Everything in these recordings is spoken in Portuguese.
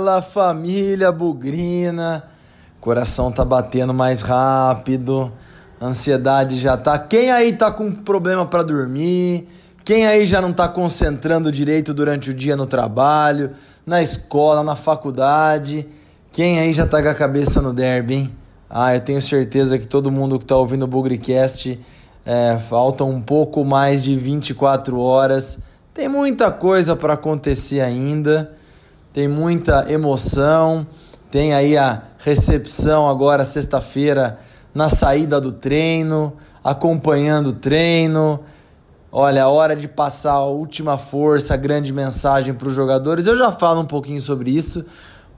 Fala família bugrina, coração tá batendo mais rápido, ansiedade já tá. Quem aí tá com problema para dormir? Quem aí já não tá concentrando direito durante o dia no trabalho, na escola, na faculdade? Quem aí já tá com a cabeça no derby, hein? Ah, eu tenho certeza que todo mundo que tá ouvindo o Bugricast é, faltam um pouco mais de 24 horas. Tem muita coisa para acontecer ainda tem muita emoção. Tem aí a recepção agora sexta-feira na saída do treino, acompanhando o treino. Olha, a hora de passar a última força, a grande mensagem para os jogadores. Eu já falo um pouquinho sobre isso,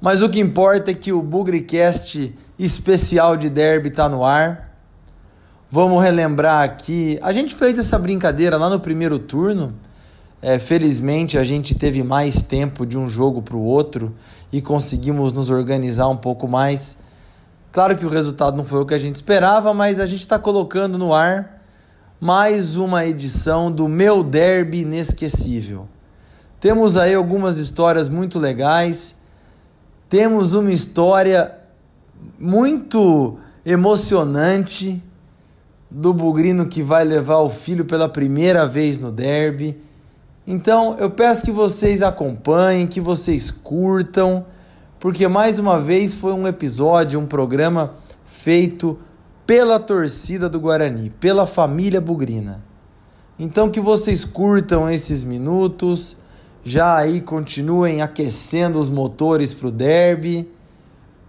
mas o que importa é que o Bugricast especial de derby está no ar. Vamos relembrar aqui. A gente fez essa brincadeira lá no primeiro turno é, felizmente a gente teve mais tempo de um jogo para o outro e conseguimos nos organizar um pouco mais. Claro que o resultado não foi o que a gente esperava, mas a gente está colocando no ar mais uma edição do Meu Derby Inesquecível. Temos aí algumas histórias muito legais. Temos uma história muito emocionante do bugrino que vai levar o filho pela primeira vez no derby então eu peço que vocês acompanhem, que vocês curtam, porque mais uma vez foi um episódio, um programa feito pela torcida do Guarani, pela família Bugrina. Então que vocês curtam esses minutos, já aí continuem aquecendo os motores para o derby,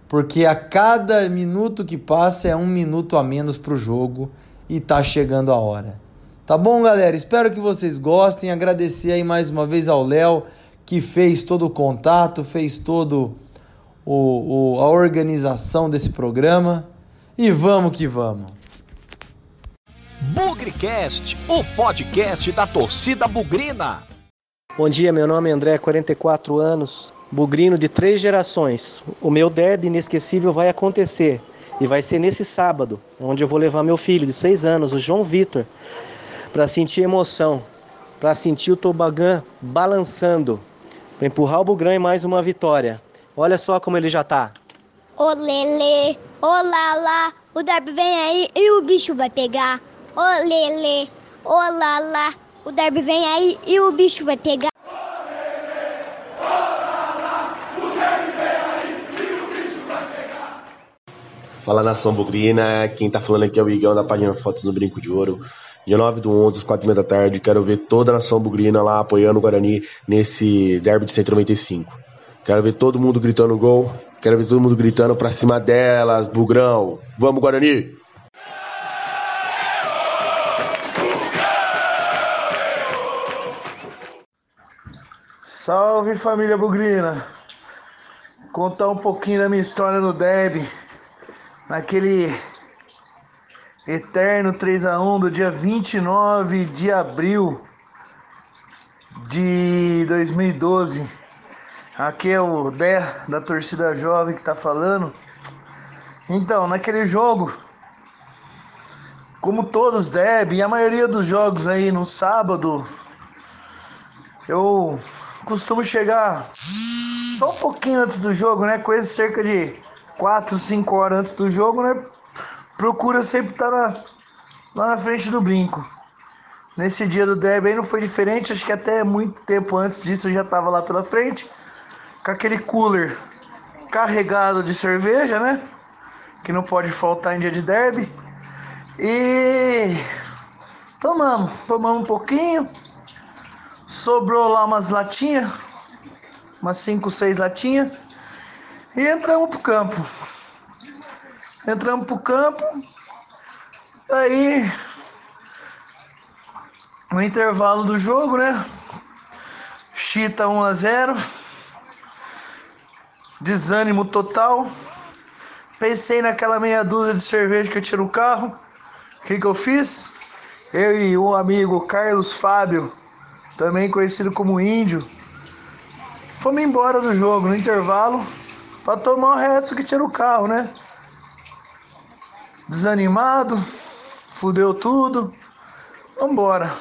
porque a cada minuto que passa é um minuto a menos para o jogo e tá chegando a hora. Tá bom, galera? Espero que vocês gostem. Agradecer aí mais uma vez ao Léo que fez todo o contato, fez todo o, o, a organização desse programa. E vamos que vamos. Bugrecast, o podcast da torcida bugrina. Bom dia, meu nome é André, 44 anos, bugrino de três gerações. O meu derby inesquecível vai acontecer e vai ser nesse sábado, onde eu vou levar meu filho de seis anos, o João Vitor para sentir emoção, para sentir o tobogã balançando, para empurrar o Bugrão em mais uma vitória. Olha só como ele já tá. Ô Lele, ô Lala, o derby vem aí e o bicho vai pegar. Ô Lele, ô Lala, o derby vem aí e o bicho vai pegar. Fala nação bugrina, quem tá falando aqui é o Igão da página Fotos no Brinco de Ouro. Dia 9 do 11, às 4 da tarde. Quero ver toda a nação bugrina lá apoiando o Guarani nesse derby de 195. Quero ver todo mundo gritando gol. Quero ver todo mundo gritando pra cima delas, Bugrão. Vamos, Guarani! Salve família Bugrina! Contar um pouquinho da minha história no derby. Naquele Eterno 3 a 1 do dia 29 de abril de 2012. Aqui é o Dé da torcida jovem que tá falando. Então, naquele jogo, como todos devem, e a maioria dos jogos aí no sábado, eu costumo chegar só um pouquinho antes do jogo, né? Coisa cerca de 4, 5 horas antes do jogo, né? Procura sempre estar na, lá na frente do brinco. Nesse dia do derby aí não foi diferente, acho que até muito tempo antes disso eu já estava lá pela frente, com aquele cooler carregado de cerveja, né? Que não pode faltar em dia de derby. E tomamos, tomamos um pouquinho. Sobrou lá umas latinhas, umas 5, 6 latinhas. E entramos pro campo. Entramos pro campo. Aí no intervalo do jogo, né? Chita 1 a 0. Desânimo total. Pensei naquela meia dúzia de cerveja que eu tinha no carro. O que, que eu fiz? Eu e o amigo Carlos Fábio, também conhecido como Índio, fomos embora do jogo no intervalo para tomar o resto que tinha no carro, né? Desanimado, fudeu tudo. Vambora.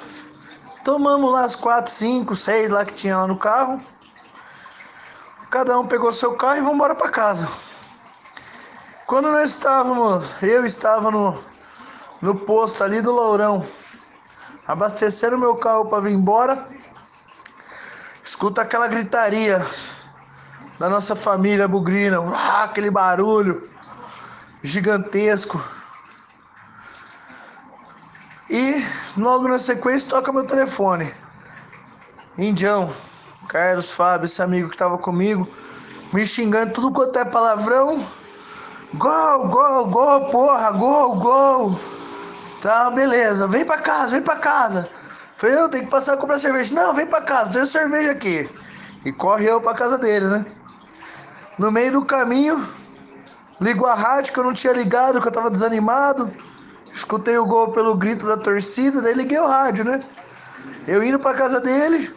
Tomamos lá as 4, 5, 6 lá que tinha lá no carro. cada um pegou seu carro e vamos embora para casa. Quando nós estávamos, eu estava no, no posto ali do Lourão, abastecendo meu carro para vir embora, escuta aquela gritaria da nossa família bugrina, aquele barulho gigantesco. E logo na sequência toca meu telefone. Indião, Carlos Fábio, esse amigo que tava comigo, me xingando tudo quanto é palavrão. Gol, gol, gol, porra, gol, gol. Tá, beleza, vem pra casa, vem pra casa. Falei, eu tenho que passar a comprar cerveja. Não, vem pra casa, tenho cerveja aqui. E corre eu pra casa dele, né? No meio do caminho, ligo a rádio que eu não tinha ligado, que eu tava desanimado. Escutei o gol pelo grito da torcida, daí liguei o rádio, né? Eu indo pra casa dele,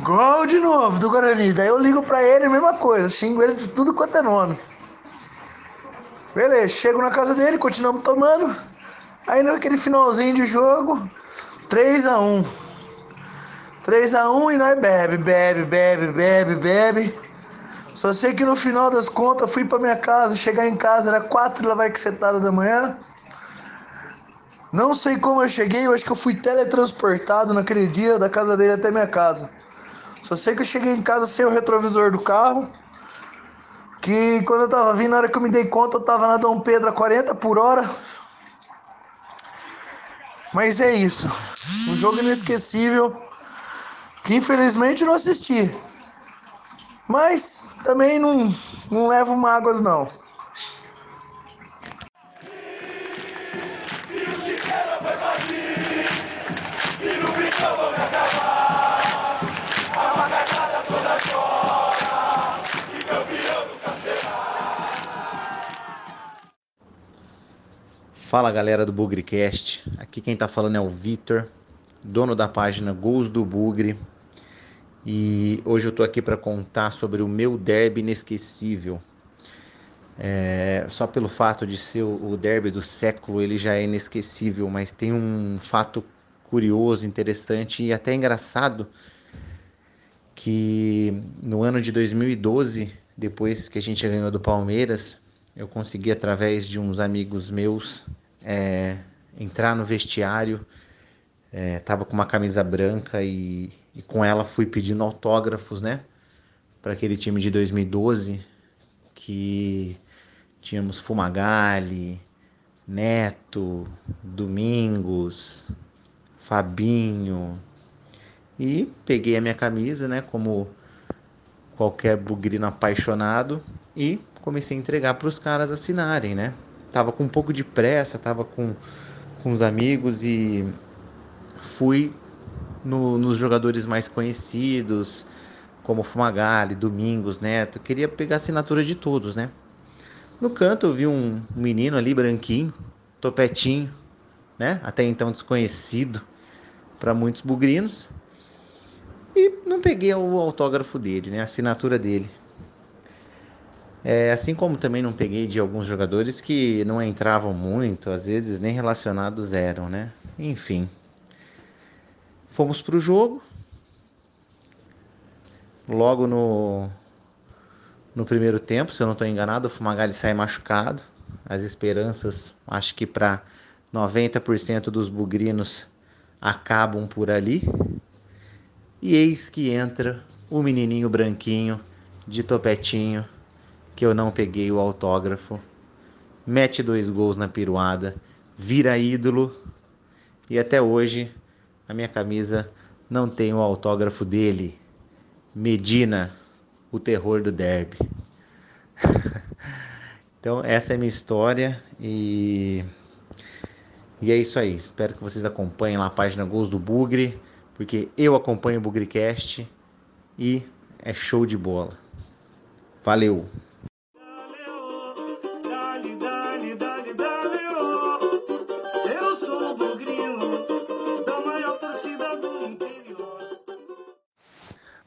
gol de novo do Guarani. Daí eu ligo pra ele, mesma coisa, xingo ele de tudo quanto é nome. Beleza, chego na casa dele, continuamos tomando. Aí naquele finalzinho de jogo, 3 a 1 3 a 1 e nós bebe, bebe, bebe, bebe, bebe. Só sei que no final das contas fui pra minha casa, chegar em casa era 4 lá vai que setada da manhã. Não sei como eu cheguei, eu acho que eu fui teletransportado naquele dia da casa dele até minha casa. Só sei que eu cheguei em casa sem o retrovisor do carro. Que quando eu tava vindo, na hora que eu me dei conta, eu tava na Dom Pedro a 40 por hora. Mas é isso. Um jogo inesquecível. Que infelizmente não assisti. Mas também não, não levo mágoas não. Fala galera do Bugrecast, aqui quem tá falando é o Vitor, dono da página Gols do Bugre. E hoje eu tô aqui para contar sobre o meu derby inesquecível. É, só pelo fato de ser o derby do século, ele já é inesquecível, mas tem um fato curioso, interessante e até engraçado que no ano de 2012, depois que a gente ganhou do Palmeiras, eu consegui através de uns amigos meus é, entrar no vestiário, é, tava com uma camisa branca e, e com ela fui pedindo autógrafos, né, para aquele time de 2012 que tínhamos Fumagalli, Neto, Domingos, Fabinho e peguei a minha camisa, né, como qualquer bugrino apaixonado e comecei a entregar para os caras assinarem, né? Tava com um pouco de pressa, tava com, com os amigos e fui no, nos jogadores mais conhecidos, como Fumagalli, Domingos, Neto. Queria pegar a assinatura de todos, né? No canto eu vi um menino ali branquinho, topetinho, né? Até então desconhecido para muitos bugrinos. E não peguei o autógrafo dele, né? A assinatura dele. É, assim como também não peguei de alguns jogadores que não entravam muito, às vezes nem relacionados eram, né? Enfim. Fomos para o jogo. Logo no, no primeiro tempo, se eu não estou enganado, o Fumagalli sai machucado. As esperanças, acho que para 90% dos bugrinos acabam por ali. E eis que entra o menininho branquinho de topetinho que eu não peguei o autógrafo, mete dois gols na piruada, vira ídolo e até hoje a minha camisa não tem o autógrafo dele. Medina, o terror do derby. então essa é a minha história e e é isso aí. Espero que vocês acompanhem lá a página Gols do Bugre, porque eu acompanho o Bugrecast e é show de bola. Valeu!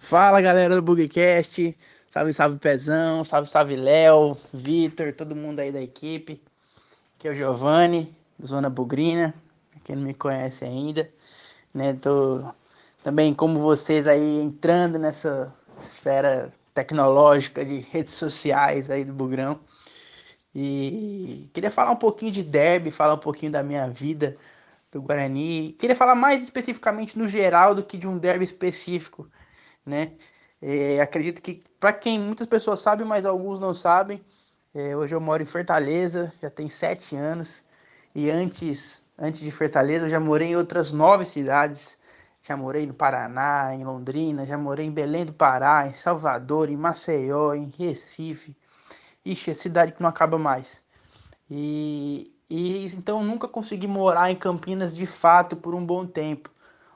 Fala galera do Bugcast, salve salve Pezão, salve salve Léo, Vitor, todo mundo aí da equipe. Aqui é o Giovanni, Zona Bugrina, quem não me conhece ainda, né? Tô também como vocês aí entrando nessa esfera tecnológica de redes sociais aí do Bugrão. E queria falar um pouquinho de derby, falar um pouquinho da minha vida do Guarani. Queria falar mais especificamente no geral do que de um derby específico, né? É, acredito que para quem muitas pessoas sabem, mas alguns não sabem, é, hoje eu moro em Fortaleza, já tem sete anos e antes antes de Fortaleza eu já morei em outras nove cidades. Já morei no Paraná, em Londrina, já morei em Belém do Pará, em Salvador, em Maceió, em Recife. Ixi, é cidade que não acaba mais. E, e então nunca consegui morar em Campinas de fato por um bom tempo.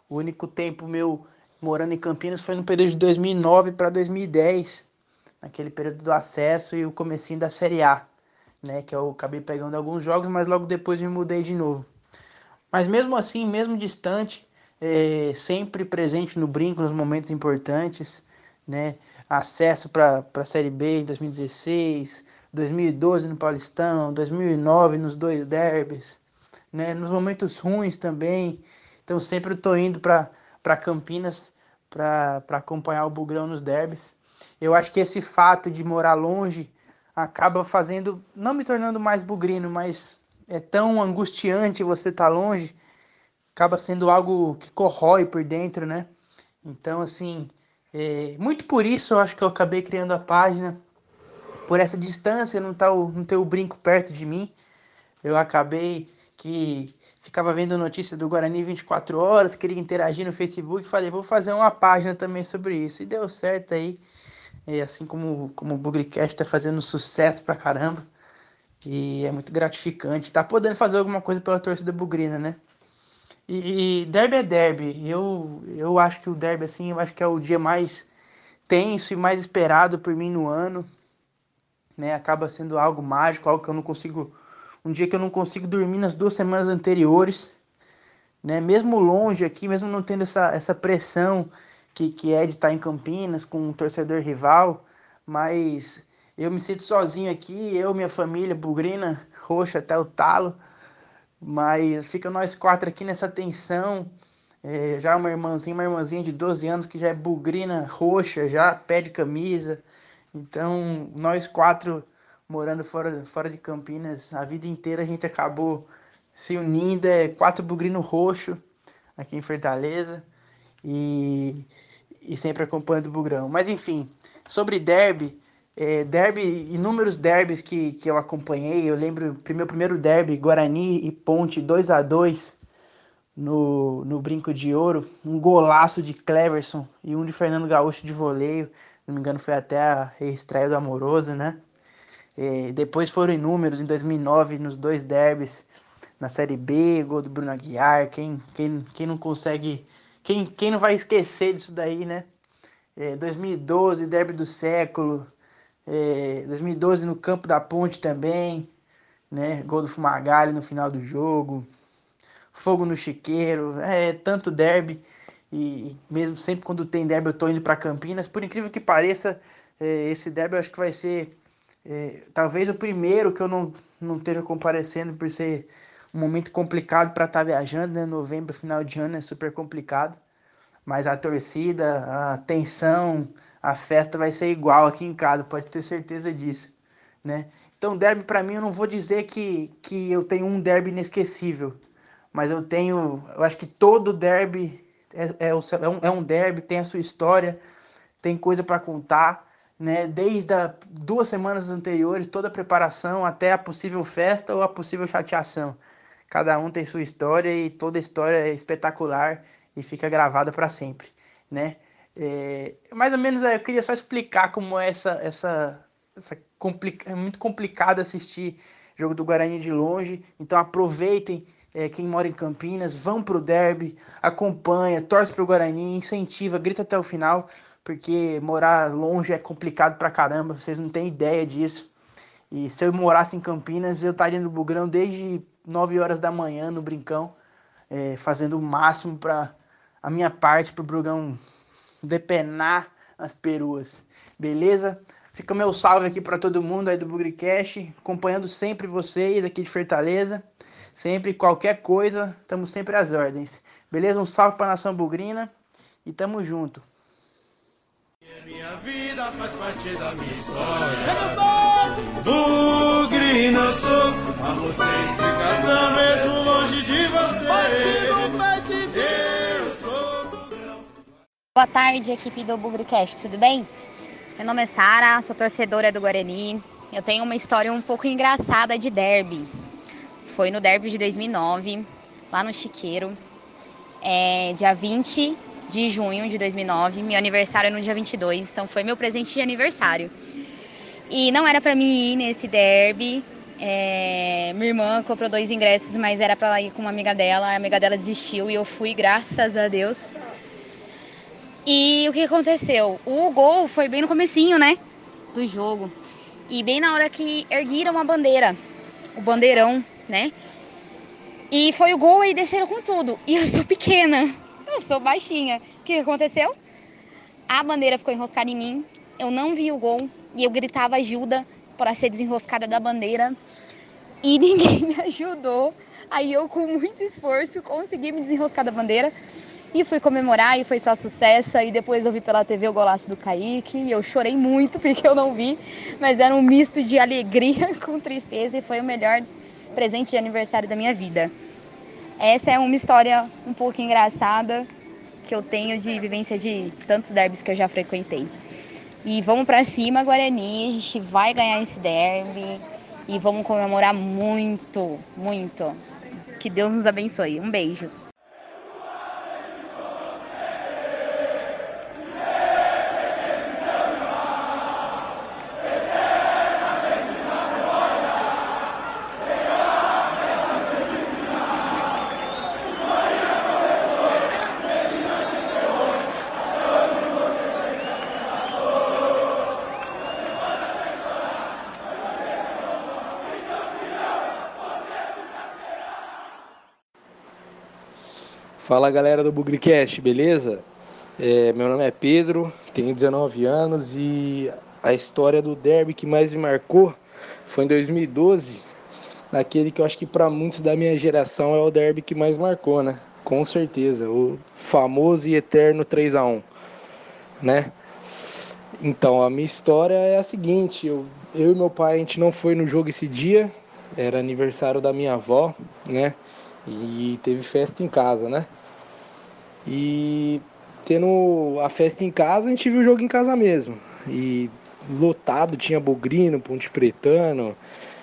O único tempo meu morando em Campinas foi no período de 2009 para 2010, naquele período do acesso e o comecinho da Série A, né, que eu acabei pegando alguns jogos, mas logo depois me mudei de novo. Mas mesmo assim, mesmo distante, é, sempre presente no brinco nos momentos importantes, né? Acesso para a Série B em 2016, 2012 no Paulistão, 2009 nos dois derbys, né? Nos momentos ruins também. Então sempre estou indo para Campinas para acompanhar o Bugrão nos derbys. Eu acho que esse fato de morar longe acaba fazendo, não me tornando mais bugrino, mas é tão angustiante você estar tá longe acaba sendo algo que corrói por dentro, né? Então, assim, é, muito por isso eu acho que eu acabei criando a página. Por essa distância, não, tá o, não ter o brinco perto de mim, eu acabei que ficava vendo notícia do Guarani 24 horas, queria interagir no Facebook, falei, vou fazer uma página também sobre isso. E deu certo aí. E assim como, como o Bugrecast está fazendo sucesso pra caramba. E é muito gratificante. Tá podendo fazer alguma coisa pela torcida bugrina, né? E, e derby é derby. Eu, eu acho que o derby, assim, eu acho que é o dia mais tenso e mais esperado por mim no ano. Né? Acaba sendo algo mágico, algo que eu não consigo. Um dia que eu não consigo dormir nas duas semanas anteriores. Né? Mesmo longe aqui, mesmo não tendo essa, essa pressão que, que é de estar em Campinas com um torcedor rival, mas eu me sinto sozinho aqui, eu, minha família, bugrina, roxa até o talo mas fica nós quatro aqui nessa tensão. É, já uma irmãzinha, uma irmãzinha de 12 anos que já é bugrina roxa, já pede camisa. Então, nós quatro morando fora, fora de Campinas, a vida inteira a gente acabou se unindo, é quatro bugrinos roxo aqui em Fortaleza e, e sempre acompanhando o Bugrão. Mas enfim, sobre derby, é, derby, inúmeros derbys que, que eu acompanhei. Eu lembro meu primeiro derby, Guarani e Ponte 2 a 2 no, no Brinco de Ouro. Um golaço de Cleverson e um de Fernando Gaúcho de voleio. Se não me engano, foi até a estreia do Amoroso, né? É, depois foram inúmeros em 2009 nos dois derbys na Série B, gol do Bruno Aguiar. Quem, quem, quem não consegue. Quem, quem não vai esquecer disso daí, né? É, 2012, derby do século. É, 2012 no campo da Ponte também, né? Gol do Fumagalli no final do jogo. Fogo no Chiqueiro, é tanto derby e mesmo sempre quando tem derby eu tô indo para Campinas. Por incrível que pareça, é, esse derby eu acho que vai ser é, talvez o primeiro que eu não, não esteja comparecendo por ser um momento complicado para estar tá viajando, né? Novembro, final de ano é super complicado. Mas a torcida, a tensão, a festa vai ser igual aqui em casa, pode ter certeza disso, né? Então, derby para mim, eu não vou dizer que, que eu tenho um derby inesquecível, mas eu tenho, eu acho que todo derby é, é, é, um, é um derby, tem a sua história, tem coisa para contar, né? Desde a, duas semanas anteriores, toda a preparação até a possível festa ou a possível chateação. Cada um tem sua história e toda história é espetacular e fica gravada para sempre, né? É, mais ou menos é, eu queria só explicar como é essa, essa, essa complica, é muito complicado assistir jogo do Guarani de longe. Então aproveitem é, quem mora em Campinas, vão pro derby, acompanha, torce pro Guarani, incentiva, grita até o final, porque morar longe é complicado pra caramba, vocês não têm ideia disso. E se eu morasse em Campinas, eu estaria no Bugrão desde 9 horas da manhã no Brincão, é, fazendo o máximo para a minha parte pro Brugão depenar as peruas. Beleza? Fica meu salve aqui para todo mundo aí do Bugricast, acompanhando sempre vocês aqui de Fortaleza. Sempre qualquer coisa, estamos sempre às ordens. Beleza? Um salve para a nação bugrina e tamo junto. Minha vida faz parte da minha história. Bugrino eu sou, a você explicação, mesmo longe de você. Eu sou Bugrão. Boa tarde, equipe do Bugricast, tudo bem? Meu nome é Sara, sou torcedora do Guarani. Eu tenho uma história um pouco engraçada de derby. Foi no derby de 2009, lá no Chiqueiro, é, dia 20 de junho de 2009. Meu aniversário é no dia 22, então foi meu presente de aniversário. E não era para mim ir nesse derby. É, minha irmã comprou dois ingressos, mas era para ir com uma amiga dela. A amiga dela desistiu e eu fui, graças a Deus. E o que aconteceu? O gol foi bem no comecinho, né? Do jogo. E bem na hora que ergueram a bandeira. O bandeirão, né? E foi o gol e desceram com tudo. E eu sou pequena. Eu sou baixinha. O que aconteceu? A bandeira ficou enroscada em mim. Eu não vi o gol. E eu gritava ajuda para ser desenroscada da bandeira. E ninguém me ajudou. Aí eu, com muito esforço, consegui me desenroscar da bandeira. E fui comemorar e foi só sucesso. E depois eu vi pela TV o golaço do Kaique. E eu chorei muito porque eu não vi. Mas era um misto de alegria com tristeza e foi o melhor presente de aniversário da minha vida. Essa é uma história um pouco engraçada que eu tenho de vivência de tantos derbys que eu já frequentei. E vamos para cima, Guarani. A gente vai ganhar esse derby. E vamos comemorar muito, muito. Que Deus nos abençoe. Um beijo. Fala galera do Bugricast, beleza? É, meu nome é Pedro, tenho 19 anos e a história do derby que mais me marcou foi em 2012, naquele que eu acho que para muitos da minha geração é o derby que mais marcou, né? Com certeza, o famoso e eterno 3 a 1 né? Então, a minha história é a seguinte, eu, eu e meu pai, a gente não foi no jogo esse dia, era aniversário da minha avó, né? E teve festa em casa, né? E tendo a festa em casa, a gente viu o jogo em casa mesmo. E lotado, tinha Bugrino, Ponte Pretano.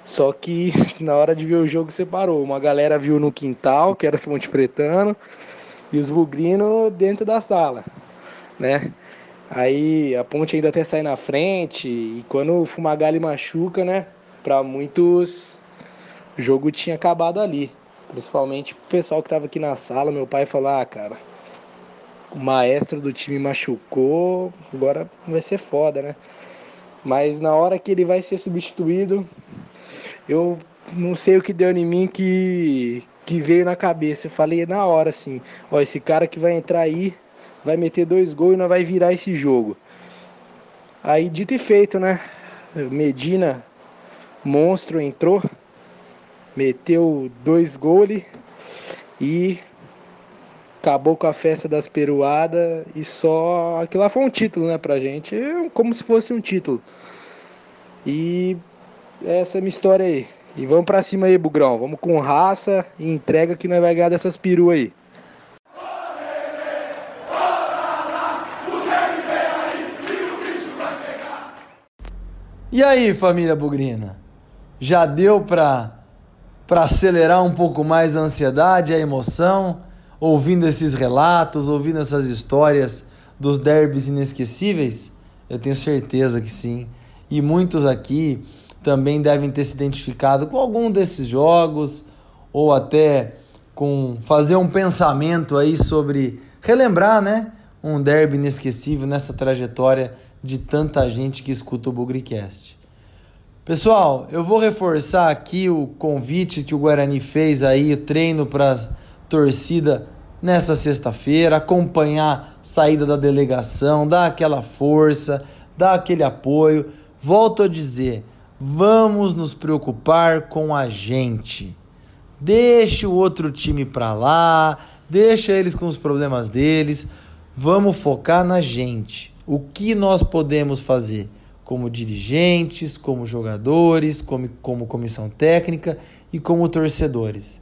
Só que na hora de ver o jogo separou. Uma galera viu no quintal, que era Ponte Pretano, e os Bugrino dentro da sala, né? Aí a ponte ainda até sai na frente, e quando o Fumagalli machuca, né? Para muitos, o jogo tinha acabado ali. Principalmente o pessoal que tava aqui na sala, meu pai falou: Ah, cara, o maestro do time machucou, agora vai ser foda, né? Mas na hora que ele vai ser substituído, eu não sei o que deu em mim que, que veio na cabeça. Eu falei na hora assim: Ó, esse cara que vai entrar aí vai meter dois gols e não vai virar esse jogo. Aí dito e feito, né? Medina, monstro, entrou meteu dois goles e acabou com a festa das peruadas e só aquilo lá foi um título, né, pra gente, como se fosse um título. E essa é a minha história aí. E vamos pra cima aí, Bugrão. Vamos com raça e entrega que nós vai ganhar dessas peruas aí. E aí, família Bugrina? Já deu pra, pra acelerar um pouco mais a ansiedade, a emoção, ouvindo esses relatos, ouvindo essas histórias dos derbys inesquecíveis? Eu tenho certeza que sim. E muitos aqui também devem ter se identificado com algum desses jogos ou até com fazer um pensamento aí sobre relembrar, né, um derby inesquecível nessa trajetória de tanta gente que escuta o Bugricast. Pessoal, eu vou reforçar aqui o convite que o Guarani fez aí, o treino para torcida nessa sexta-feira, acompanhar a saída da delegação, dar aquela força, dar aquele apoio. Volto a dizer, vamos nos preocupar com a gente. Deixe o outro time para lá, deixa eles com os problemas deles. Vamos focar na gente. O que nós podemos fazer como dirigentes, como jogadores, como, como comissão técnica e como torcedores?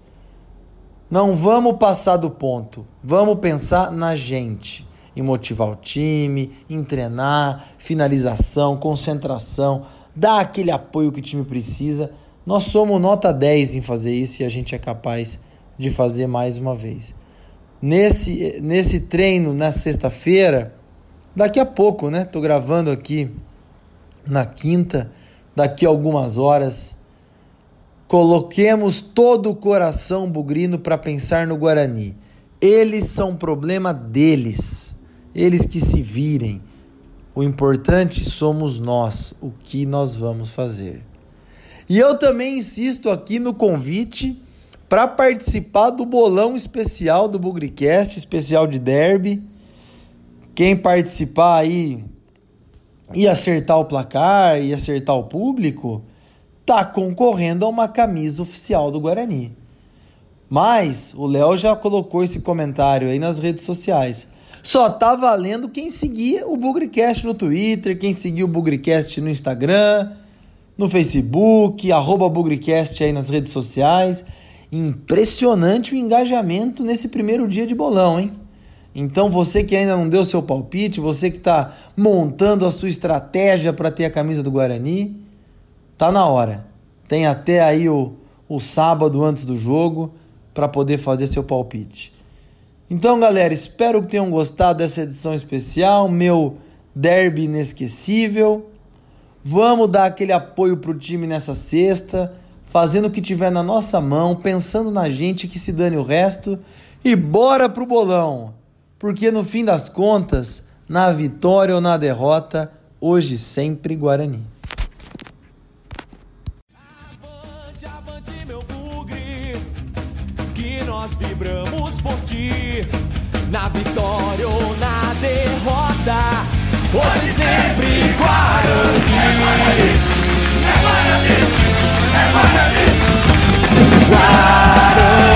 Não vamos passar do ponto, vamos pensar na gente, em motivar o time, em treinar, finalização, concentração, dar aquele apoio que o time precisa. Nós somos nota 10 em fazer isso e a gente é capaz de fazer mais uma vez. Nesse, nesse treino, na sexta-feira, daqui a pouco, né? Tô gravando aqui na quinta, daqui a algumas horas. Coloquemos todo o coração bugrino para pensar no Guarani. Eles são problema deles. Eles que se virem. O importante somos nós, o que nós vamos fazer. E eu também insisto aqui no convite para participar do bolão especial do Bugricast, especial de derby. Quem participar aí e acertar o placar e acertar o público, tá concorrendo a uma camisa oficial do Guarani. Mas o Léo já colocou esse comentário aí nas redes sociais. Só tá valendo quem seguir o Bugricast no Twitter, quem seguir o Bugricast no Instagram, no Facebook, arroba Bugricast aí nas redes sociais. Impressionante o engajamento nesse primeiro dia de bolão, hein? Então você que ainda não deu seu palpite, você que está montando a sua estratégia para ter a camisa do Guarani, tá na hora. Tem até aí o, o sábado antes do jogo para poder fazer seu palpite. Então, galera, espero que tenham gostado dessa edição especial, meu derby inesquecível. Vamos dar aquele apoio pro time nessa sexta fazendo o que tiver na nossa mão, pensando na gente que se dane o resto e bora pro bolão porque no fim das contas, na vitória ou na derrota, hoje sempre Guarani. Avante, avante, meu bugre, que nós vibramos por ti, na vitória ou na derrota, hoje sempre Guarani. É Guarani, é Guarani, é Guarani. Guarani.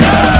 Guarani.